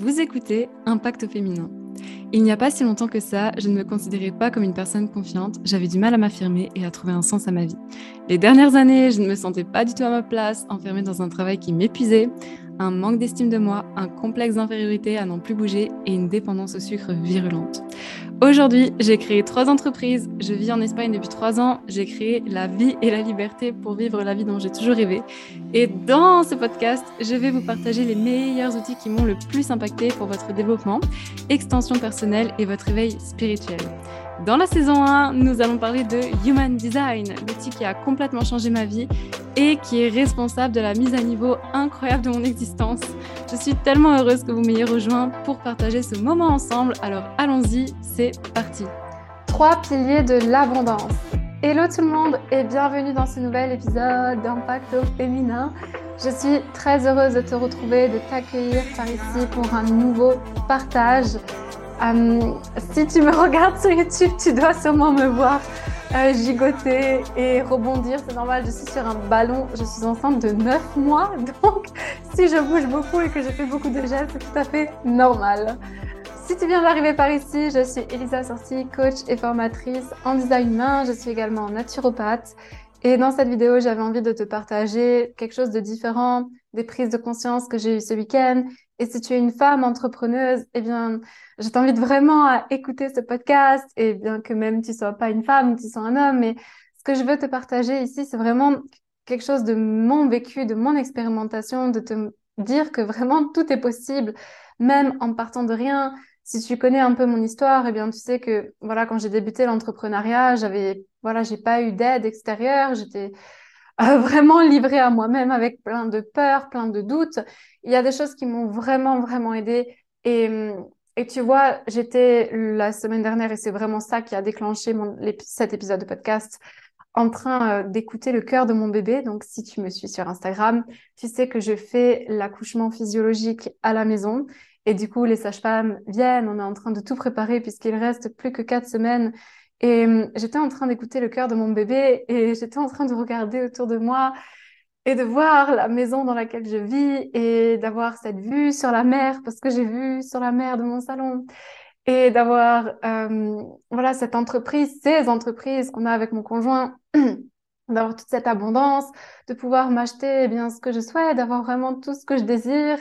Vous écoutez Impact féminin. Il n'y a pas si longtemps que ça, je ne me considérais pas comme une personne confiante, j'avais du mal à m'affirmer et à trouver un sens à ma vie. Les dernières années, je ne me sentais pas du tout à ma place, enfermée dans un travail qui m'épuisait, un manque d'estime de moi, un complexe d'infériorité à n'en plus bouger et une dépendance au sucre virulente. Aujourd'hui, j'ai créé trois entreprises. Je vis en Espagne depuis trois ans. J'ai créé la vie et la liberté pour vivre la vie dont j'ai toujours rêvé. Et dans ce podcast, je vais vous partager les meilleurs outils qui m'ont le plus impacté pour votre développement, extension personnelle et votre éveil spirituel. Dans la saison 1, nous allons parler de Human Design, l'outil qui a complètement changé ma vie et qui est responsable de la mise à niveau incroyable de mon existence. Je suis tellement heureuse que vous m'ayez rejoint pour partager ce moment ensemble. Alors allons-y, c'est parti. Trois piliers de l'abondance. Hello tout le monde et bienvenue dans ce nouvel épisode d'Impact au féminin. Je suis très heureuse de te retrouver, de t'accueillir par ici pour un nouveau partage euh, si tu me regardes sur YouTube, tu dois sûrement me voir euh, gigoter et rebondir. C'est normal, je suis sur un ballon. Je suis enceinte de 9 mois. Donc, si je bouge beaucoup et que je fais beaucoup de gestes, c'est tout à fait normal. Si tu viens d'arriver par ici, je suis Elisa Sorti, coach et formatrice en design humain. Je suis également naturopathe. Et dans cette vidéo, j'avais envie de te partager quelque chose de différent, des prises de conscience que j'ai eues ce week-end. Et si tu es une femme entrepreneuse, eh bien, je t'invite vraiment à écouter ce podcast. Et bien que même tu sois pas une femme, tu sois un homme, mais ce que je veux te partager ici, c'est vraiment quelque chose de mon vécu, de mon expérimentation, de te dire que vraiment tout est possible, même en partant de rien. Si tu connais un peu mon histoire, eh bien, tu sais que, voilà, quand j'ai débuté l'entrepreneuriat, j'avais, voilà, j'ai pas eu d'aide extérieure, j'étais euh, vraiment livrée à moi-même avec plein de peurs, plein de doutes. Il y a des choses qui m'ont vraiment, vraiment aidée. Et, tu vois, j'étais la semaine dernière, et c'est vraiment ça qui a déclenché cet épisode de podcast, en train euh, d'écouter le cœur de mon bébé. Donc, si tu me suis sur Instagram, tu sais que je fais l'accouchement physiologique à la maison. Et du coup, les sages-femmes viennent, on est en train de tout préparer puisqu'il reste plus que quatre semaines. Et hum, j'étais en train d'écouter le cœur de mon bébé et j'étais en train de regarder autour de moi et de voir la maison dans laquelle je vis et d'avoir cette vue sur la mer parce que j'ai vu sur la mer de mon salon. Et d'avoir hum, voilà cette entreprise, ces entreprises qu'on a avec mon conjoint, d'avoir toute cette abondance, de pouvoir m'acheter eh bien ce que je souhaite, d'avoir vraiment tout ce que je désire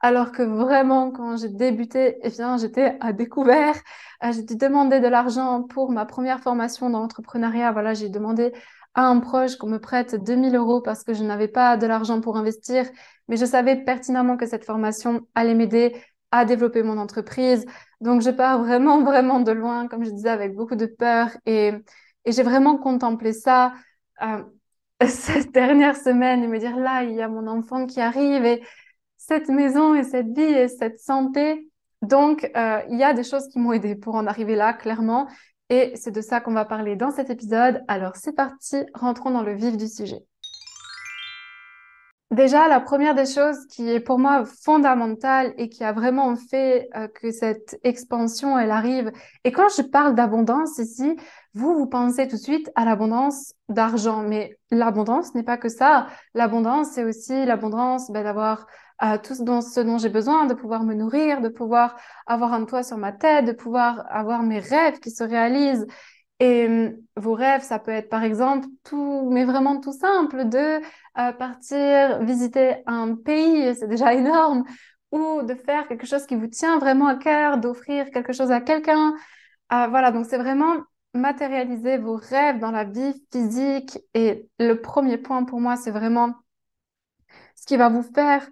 alors que vraiment, quand j'ai débuté, eh bien, j'étais à découvert. Euh, j'ai dû demander de l'argent pour ma première formation dans l'entrepreneuriat. Voilà, j'ai demandé à un proche qu'on me prête 2000 euros parce que je n'avais pas de l'argent pour investir, mais je savais pertinemment que cette formation allait m'aider à développer mon entreprise. Donc, je pars vraiment, vraiment de loin, comme je disais, avec beaucoup de peur et, j'ai vraiment contemplé ça. Euh, cette dernière semaine et me dire là, il y a mon enfant qui arrive et cette maison et cette vie et cette santé. Donc, euh, il y a des choses qui m'ont aidé pour en arriver là, clairement. Et c'est de ça qu'on va parler dans cet épisode. Alors, c'est parti, rentrons dans le vif du sujet. Déjà, la première des choses qui est pour moi fondamentale et qui a vraiment fait euh, que cette expansion, elle arrive. Et quand je parle d'abondance ici, vous, vous pensez tout de suite à l'abondance d'argent. Mais l'abondance n'est pas que ça. L'abondance, c'est aussi l'abondance ben, d'avoir à tout ce dont, dont j'ai besoin, de pouvoir me nourrir, de pouvoir avoir un toit sur ma tête, de pouvoir avoir mes rêves qui se réalisent. Et hum, vos rêves, ça peut être par exemple tout, mais vraiment tout simple, de euh, partir visiter un pays, c'est déjà énorme, ou de faire quelque chose qui vous tient vraiment à cœur, d'offrir quelque chose à quelqu'un. Euh, voilà, donc c'est vraiment matérialiser vos rêves dans la vie physique. Et le premier point pour moi, c'est vraiment ce qui va vous faire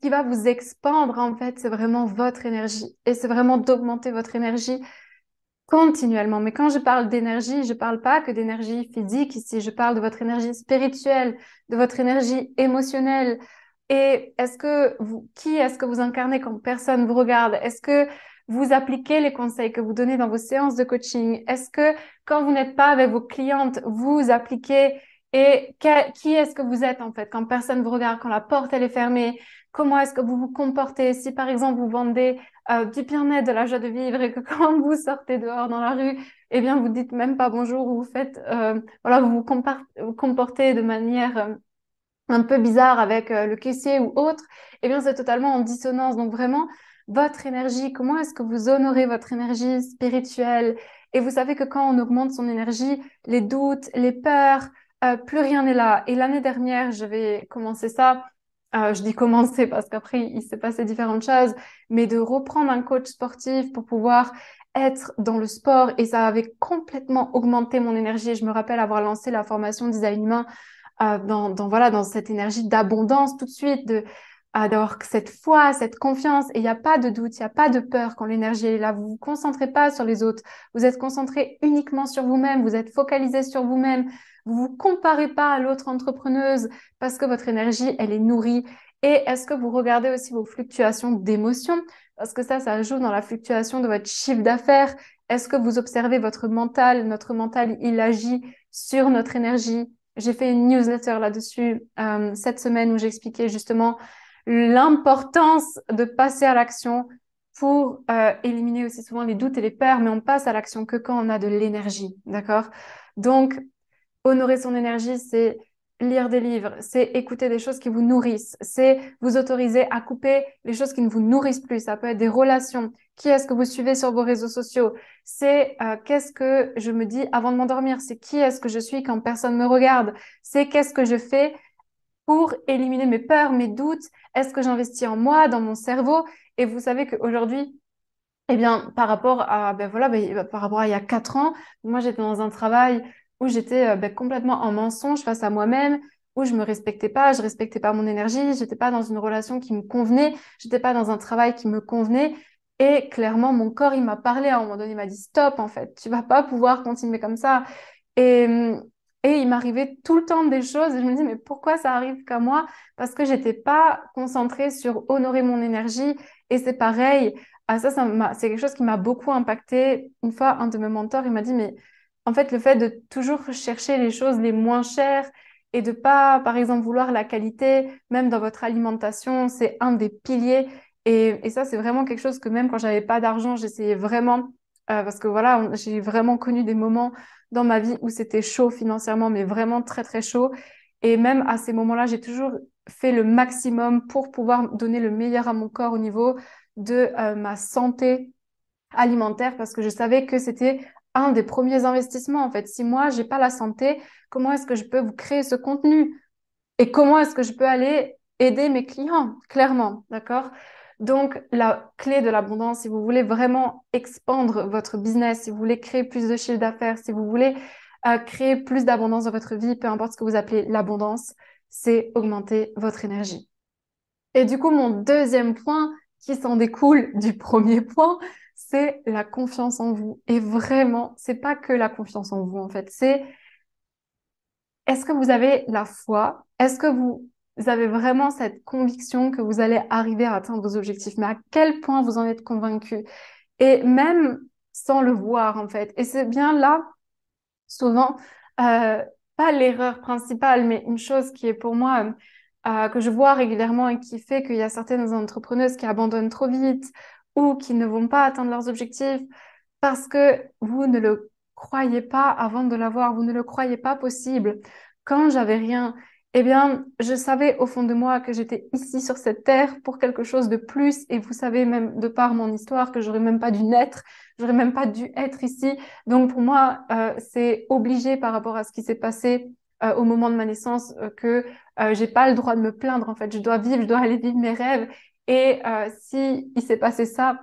qui va vous expandre, en fait, c'est vraiment votre énergie. Et c'est vraiment d'augmenter votre énergie continuellement. Mais quand je parle d'énergie, je ne parle pas que d'énergie physique ici, je parle de votre énergie spirituelle, de votre énergie émotionnelle. Et est-ce que qui est-ce que vous incarnez quand personne vous regarde? Est-ce que vous appliquez les conseils que vous donnez dans vos séances de coaching? Est-ce que quand vous n'êtes pas avec vos clientes, vous appliquez et qui est-ce que vous êtes en fait quand personne vous regarde, quand la porte elle est fermée, comment est-ce que vous vous comportez? Si par exemple vous vendez euh, du bien-être, de la joie de vivre et que quand vous sortez dehors dans la rue, eh bien vous dites même pas bonjour ou vous faites euh, voilà vous vous comportez de manière euh, un peu bizarre avec le caissier ou autre, eh bien c'est totalement en dissonance. Donc vraiment votre énergie, comment est-ce que vous honorez votre énergie spirituelle? Et vous savez que quand on augmente son énergie, les doutes, les peurs, euh, plus rien n'est là. Et l'année dernière, j'avais commencé ça. Euh, je dis commencer parce qu'après, il s'est passé différentes choses, mais de reprendre un coach sportif pour pouvoir être dans le sport et ça avait complètement augmenté mon énergie. Je me rappelle avoir lancé la formation design humain euh, dans, dans, voilà, dans cette énergie d'abondance tout de suite, de, d'avoir cette foi, cette confiance. Et il n'y a pas de doute, il n'y a pas de peur quand l'énergie est là. Vous ne vous concentrez pas sur les autres. Vous êtes concentré uniquement sur vous-même. Vous êtes focalisé sur vous-même. Vous vous comparez pas à l'autre entrepreneuse parce que votre énergie, elle est nourrie? Et est-ce que vous regardez aussi vos fluctuations d'émotions? Parce que ça, ça joue dans la fluctuation de votre chiffre d'affaires. Est-ce que vous observez votre mental? Notre mental, il agit sur notre énergie. J'ai fait une newsletter là-dessus euh, cette semaine où j'expliquais justement l'importance de passer à l'action pour euh, éliminer aussi souvent les doutes et les peurs, mais on passe à l'action que quand on a de l'énergie, d'accord? Donc, honorer son énergie, c'est lire des livres, c'est écouter des choses qui vous nourrissent, c'est vous autoriser à couper les choses qui ne vous nourrissent plus. Ça peut être des relations. Qui est-ce que vous suivez sur vos réseaux sociaux? C'est euh, qu'est-ce que je me dis avant de m'endormir? C'est qui est-ce que je suis quand personne me regarde? C'est qu'est-ce que je fais pour éliminer mes peurs, mes doutes? Est-ce que j'investis en moi, dans mon cerveau? Et vous savez qu'aujourd'hui, eh bien, par rapport à, ben voilà, ben, par rapport il y a quatre ans, moi j'étais dans un travail où j'étais euh, ben, complètement en mensonge face à moi-même, où je me respectais pas, je respectais pas mon énergie, j'étais pas dans une relation qui me convenait, j'étais pas dans un travail qui me convenait. Et clairement, mon corps, il m'a parlé à un moment donné, il m'a dit stop, en fait, tu vas pas pouvoir continuer comme ça. Et, et il m'arrivait tout le temps des choses et je me dis, mais pourquoi ça arrive qu'à moi? Parce que j'étais pas concentrée sur honorer mon énergie. Et c'est pareil, ah, ça, ça c'est quelque chose qui m'a beaucoup impacté. Une fois, un de mes mentors, il m'a dit, mais en fait, le fait de toujours chercher les choses les moins chères et de pas, par exemple, vouloir la qualité, même dans votre alimentation, c'est un des piliers. Et, ça, c'est vraiment quelque chose que même quand j'avais pas d'argent, j'essayais vraiment, euh, parce que voilà, j'ai vraiment connu des moments dans ma vie où c'était chaud financièrement, mais vraiment très, très chaud. Et même à ces moments-là, j'ai toujours fait le maximum pour pouvoir donner le meilleur à mon corps au niveau de euh, ma santé alimentaire parce que je savais que c'était un des premiers investissements en fait. Si moi j'ai pas la santé, comment est-ce que je peux vous créer ce contenu? Et comment est-ce que je peux aller aider mes clients clairement, d'accord? Donc, la clé de l'abondance, si vous voulez vraiment expandre votre business, si vous voulez créer plus de chiffre d'affaires, si vous voulez euh, créer plus d'abondance dans votre vie, peu importe ce que vous appelez l'abondance, c'est augmenter votre énergie. Et du coup, mon deuxième point qui s'en découle du premier point, c'est la confiance en vous. Et vraiment, c'est pas que la confiance en vous, en fait. C'est est-ce que vous avez la foi? Est-ce que vous avez vraiment cette conviction que vous allez arriver à atteindre vos objectifs, mais à quel point vous en êtes convaincu? Et même sans le voir, en fait. Et c'est bien là, souvent, euh, pas l'erreur principale, mais une chose qui est pour moi, euh, que je vois régulièrement et qui fait qu'il y a certaines entrepreneuses qui abandonnent trop vite ou qui ne vont pas atteindre leurs objectifs parce que vous ne le croyez pas avant de l'avoir, vous ne le croyez pas possible. Quand j'avais rien, eh bien, je savais au fond de moi que j'étais ici sur cette terre pour quelque chose de plus. Et vous savez même de par mon histoire que j'aurais même pas dû naître, j'aurais même pas dû être ici. Donc pour moi, euh, c'est obligé par rapport à ce qui s'est passé euh, au moment de ma naissance euh, que j'ai pas le droit de me plaindre. En fait, je dois vivre, je dois aller vivre mes rêves. Et si il s'est passé ça,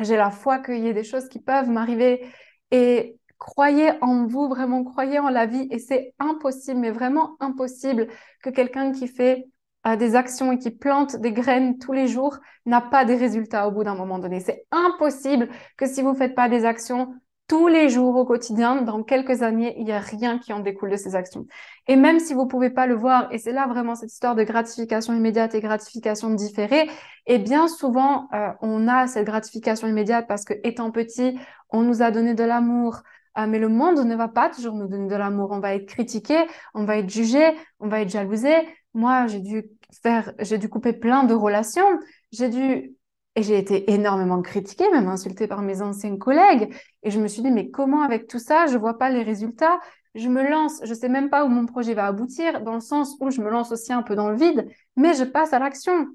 j'ai la foi qu'il y ait des choses qui peuvent m'arriver. Et croyez en vous, vraiment croyez en la vie et c'est impossible, mais vraiment impossible que quelqu'un qui fait euh, des actions et qui plante des graines tous les jours n'a pas des résultats au bout d'un moment donné. C'est impossible que si vous ne faites pas des actions tous les jours au quotidien, dans quelques années, il n'y a rien qui en découle de ces actions. Et même si vous pouvez pas le voir, et c'est là vraiment cette histoire de gratification immédiate et gratification différée, et bien souvent, euh, on a cette gratification immédiate parce que étant petit, on nous a donné de l'amour, ah, mais le monde ne va pas toujours nous donner de l'amour. On va être critiqué, on va être jugé, on va être jalousé. Moi, j'ai dû faire, j'ai dû couper plein de relations. J'ai dû, et j'ai été énormément critiquée, même insultée par mes anciens collègues. Et je me suis dit, mais comment avec tout ça, je vois pas les résultats? Je me lance, je sais même pas où mon projet va aboutir, dans le sens où je me lance aussi un peu dans le vide, mais je passe à l'action.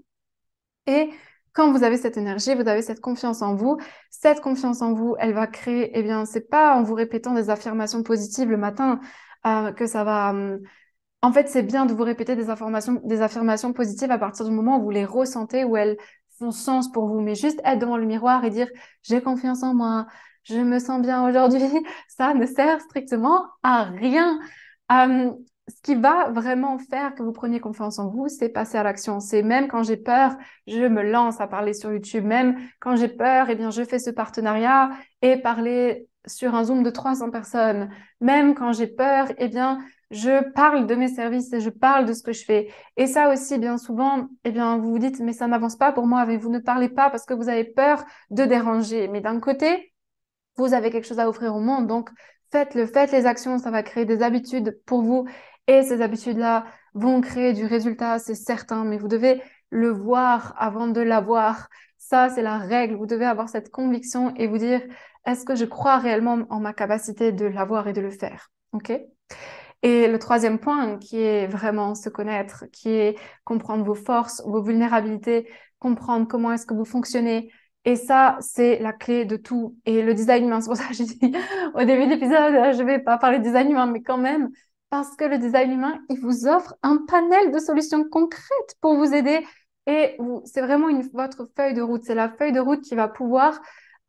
Et quand vous avez cette énergie, vous avez cette confiance en vous. Cette confiance en vous, elle va créer, eh bien, c'est pas en vous répétant des affirmations positives le matin euh, que ça va. Hum, en fait, c'est bien de vous répéter des, informations, des affirmations positives à partir du moment où vous les ressentez, où elles font sens pour vous. Mais juste être devant le miroir et dire j'ai confiance en moi, je me sens bien aujourd'hui, ça ne sert strictement à rien. Hum, ce qui va vraiment faire que vous preniez confiance en vous, c'est passer à l'action. C'est même quand j'ai peur, je me lance à parler sur YouTube. Même quand j'ai peur, eh bien, je fais ce partenariat et parler sur un Zoom de 300 personnes. Même quand j'ai peur, eh bien, je parle de mes services et je parle de ce que je fais. Et ça aussi, bien souvent, eh bien, vous vous dites, mais ça n'avance pas pour moi, mais vous ne parlez pas parce que vous avez peur de déranger. Mais d'un côté, vous avez quelque chose à offrir au monde. Donc, faites-le, faites les actions, ça va créer des habitudes pour vous. Et ces habitudes-là vont créer du résultat, c'est certain, mais vous devez le voir avant de l'avoir. Ça, c'est la règle. Vous devez avoir cette conviction et vous dire, est-ce que je crois réellement en ma capacité de l'avoir et de le faire? OK? Et le troisième point, qui est vraiment se connaître, qui est comprendre vos forces, vos vulnérabilités, comprendre comment est-ce que vous fonctionnez. Et ça, c'est la clé de tout. Et le design humain, c'est pour ça que j'ai dit au début de l'épisode, je vais pas parler de design humain, mais quand même, parce que le design humain, il vous offre un panel de solutions concrètes pour vous aider. Et c'est vraiment votre feuille de route. C'est la feuille de route qui va pouvoir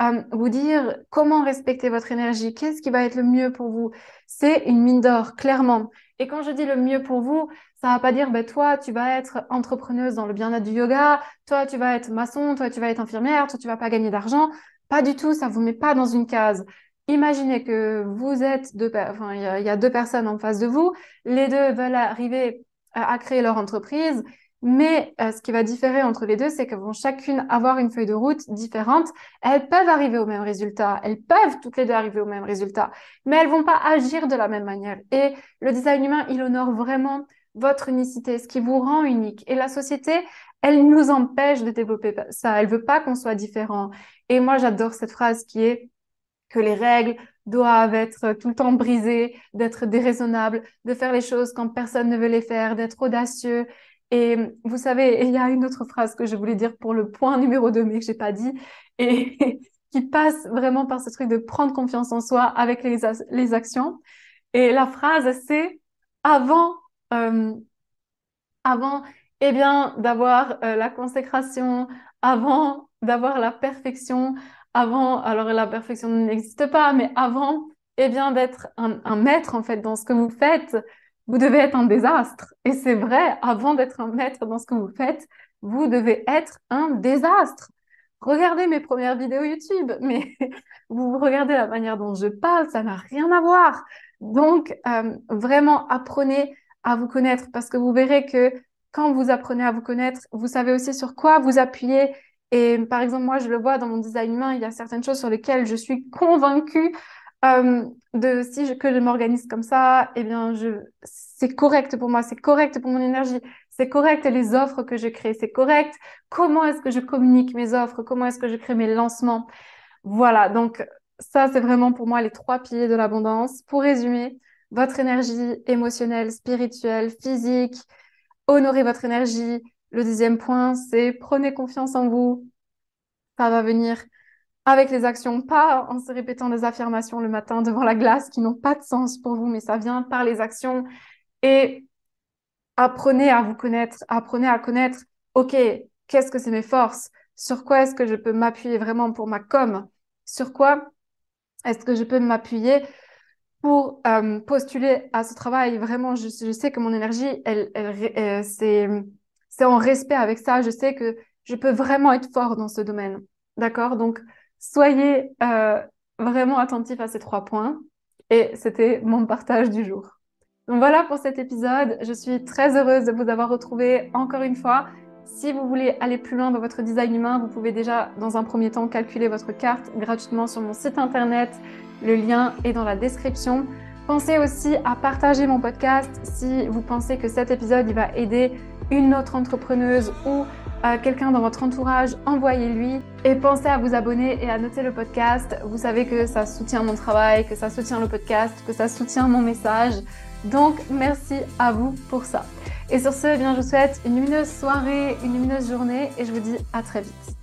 euh, vous dire comment respecter votre énergie, qu'est-ce qui va être le mieux pour vous. C'est une mine d'or, clairement. Et quand je dis le mieux pour vous, ça va pas dire, ben, toi, tu vas être entrepreneuse dans le bien-être du yoga, toi, tu vas être maçon, toi, tu vas être infirmière, toi, tu vas pas gagner d'argent. Pas du tout, ça vous met pas dans une case. Imaginez que vous êtes deux, enfin, il y, a deux personnes en face de vous, les deux veulent arriver à, créer leur entreprise, mais euh, ce qui va différer entre les deux, c'est qu'elles vont chacune avoir une feuille de route différente. Elles peuvent arriver au même résultat, elles peuvent toutes les deux arriver au même résultat, mais elles vont pas agir de la même manière. Et le design humain, il honore vraiment votre unicité, ce qui vous rend unique. Et la société, elle nous empêche de développer ça. Elle veut pas qu'on soit différent. Et moi, j'adore cette phrase qui est que les règles doivent être tout le temps brisées, d'être déraisonnables, de faire les choses quand personne ne veut les faire, d'être audacieux. Et vous savez, il y a une autre phrase que je voulais dire pour le point numéro 2, mais que j'ai pas dit, et qui passe vraiment par ce truc de prendre confiance en soi avec les, les actions. Et la phrase, c'est avant, euh, avant, eh bien, d'avoir euh, la consécration, avant d'avoir la perfection, avant, alors la perfection n'existe pas, mais avant, eh bien, d'être un, maître, en fait, dans ce que vous faites, vous devez être un désastre. Et c'est vrai, avant d'être un maître dans ce que vous faites, vous devez être un désastre. Regardez mes premières vidéos YouTube, mais vous regardez la manière dont je parle, ça n'a rien à voir. Donc, euh, vraiment, apprenez à vous connaître parce que vous verrez que quand vous apprenez à vous connaître, vous savez aussi sur quoi vous appuyer et par exemple, moi, je le vois dans mon design humain, il y a certaines choses sur lesquelles je suis convaincue euh, de si je, que je m'organise comme ça, eh bien, je, c'est correct pour moi, c'est correct pour mon énergie, c'est correct les offres que je crée, c'est correct comment est-ce que je communique mes offres, comment est-ce que je crée mes lancements. Voilà, donc ça, c'est vraiment pour moi les trois piliers de l'abondance. Pour résumer, votre énergie émotionnelle, spirituelle, physique, honorer votre énergie, le deuxième point, c'est prenez confiance en vous. Ça va venir avec les actions, pas en se répétant des affirmations le matin devant la glace qui n'ont pas de sens pour vous, mais ça vient par les actions. Et apprenez à vous connaître, apprenez à connaître, OK, qu'est-ce que c'est mes forces? Sur quoi est-ce que je peux m'appuyer vraiment pour ma com? Sur quoi est-ce que je peux m'appuyer pour euh, postuler à ce travail? Vraiment, je, sais que mon énergie, elle, c'est c'est en respect avec ça. Je sais que je peux vraiment être fort dans ce domaine. D'accord? Donc, soyez euh, vraiment attentifs à ces trois points. Et c'était mon partage du jour. Donc voilà pour cet épisode. Je suis très heureuse de vous avoir retrouvé encore une fois. Si vous voulez aller plus loin dans votre design humain, vous pouvez déjà dans un premier temps calculer votre carte gratuitement sur mon site internet. Le lien est dans la description. Pensez aussi à partager mon podcast si vous pensez que cet épisode va aider une autre entrepreneuse ou euh, quelqu'un dans votre entourage, envoyez-lui et pensez à vous abonner et à noter le podcast. Vous savez que ça soutient mon travail, que ça soutient le podcast, que ça soutient mon message. Donc merci à vous pour ça. Et sur ce, eh bien, je vous souhaite une lumineuse soirée, une lumineuse journée et je vous dis à très vite.